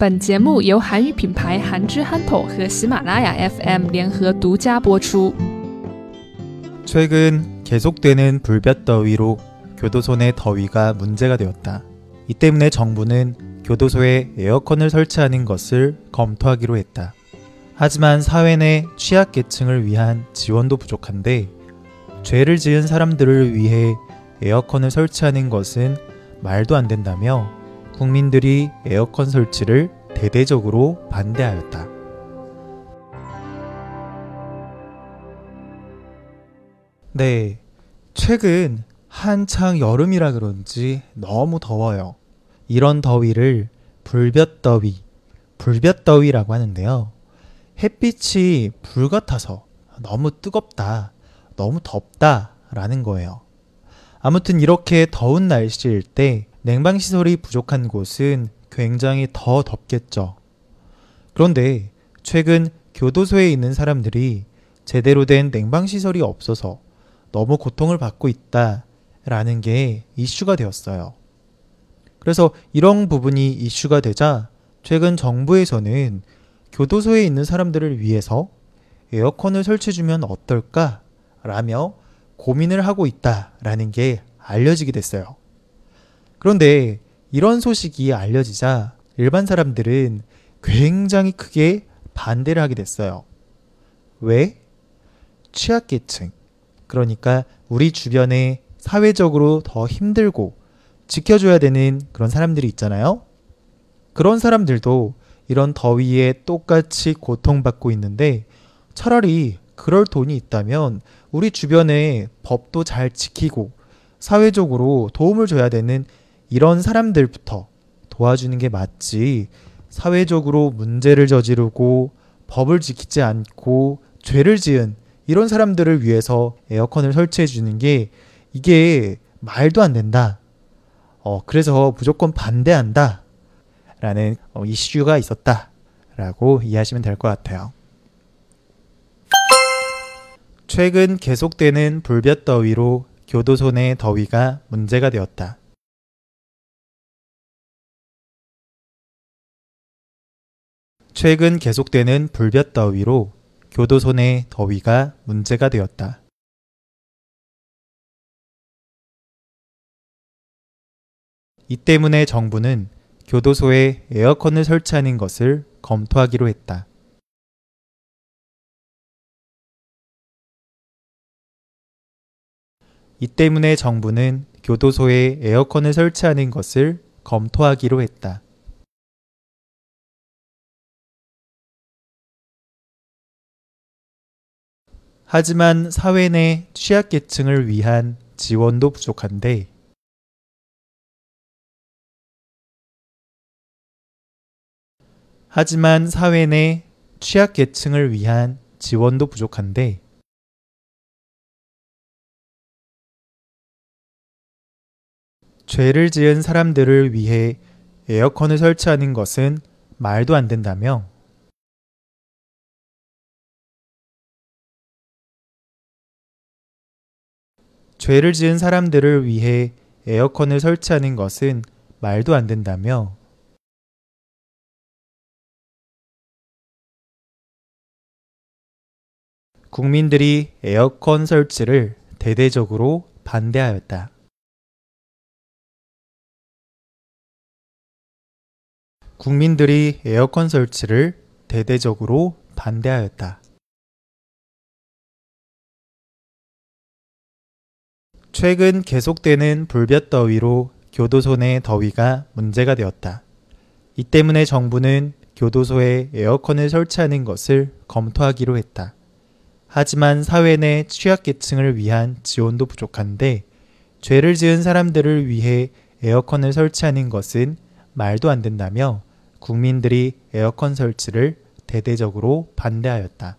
本节目由韩语品牌韩之憨头和喜马拉雅 FM 联合独家播出。 최근 계속되는 불볕더위로 교도소 내 더위가 문제가 되었다. 이 때문에 정부는 교도소에 에어컨을 설치하는 것을 검토하기로 했다. 하지만 사회 내 취약계층을 위한 지원도 부족한데 죄를 지은 사람들을 위해 에어컨을 설치하는 것은 말도 안 된다며 국민들이 에어컨 설치를 대대적으로 반대하였다. 네. 최근 한창 여름이라 그런지 너무 더워요. 이런 더위를 불볕더위, 불볕더위라고 하는데요. 햇빛이 불 같아서 너무 뜨겁다, 너무 덥다 라는 거예요. 아무튼 이렇게 더운 날씨일 때 냉방 시설이 부족한 곳은 굉장히 더 덥겠죠. 그런데 최근 교도소에 있는 사람들이 제대로 된 냉방 시설이 없어서 너무 고통을 받고 있다 라는 게 이슈가 되었어요. 그래서 이런 부분이 이슈가 되자 최근 정부에서는 교도소에 있는 사람들을 위해서 에어컨을 설치해주면 어떨까? 라며 고민을 하고 있다 라는 게 알려지게 됐어요. 그런데 이런 소식이 알려지자 일반 사람들은 굉장히 크게 반대를 하게 됐어요. 왜? 취약계층. 그러니까 우리 주변에 사회적으로 더 힘들고 지켜줘야 되는 그런 사람들이 있잖아요. 그런 사람들도 이런 더위에 똑같이 고통받고 있는데 차라리 그럴 돈이 있다면 우리 주변에 법도 잘 지키고 사회적으로 도움을 줘야 되는 이런 사람들부터 도와주는 게 맞지. 사회적으로 문제를 저지르고 법을 지키지 않고 죄를 지은 이런 사람들을 위해서 에어컨을 설치해 주는 게 이게 말도 안 된다. 어, 그래서 무조건 반대한다. 라는 어, 이슈가 있었다. 라고 이해하시면 될 것 같아요. 최근 계속되는 불볕더위로 교도소 내 더위가 문제가 되었다. 최근 계속되는 불볕 더위로 교도소 내 더위가 문제가 되었다. 이 때문에 정부는 교도소에 에어컨을 설치하는 것을 검토하기로 했다. 이 때문에 정부는 교도소에 에어컨을 설치하는 것을 검토하기로 했다. 하지만 사회 내 취약계층을 위한 지원도 부족한데 하지만 사회 내 취약계층을 위한 지원도 부족한데 죄를 지은 사람들을 위해 에어컨을 설치하는 것은 말도 안 된다며 죄를 지은 사람들을 위해 에어컨을 설치하는 것은 말도 안 된다며 국민들이 에어컨 설치를 대대적으로 반대하였다. 국민들이 에어컨 설치를 대대적으로 반대하였다. 최근 계속되는 불볕더위로 교도소 내 더위가 문제가 되었다. 이 때문에 정부는 교도소에 에어컨을 설치하는 것을 검토하기로 했다. 하지만 사회 내 취약계층을 위한 지원도 부족한데 죄를 지은 사람들을 위해 에어컨을 설치하는 것은 말도 안 된다며 국민들이 에어컨 설치를 대대적으로 반대하였다.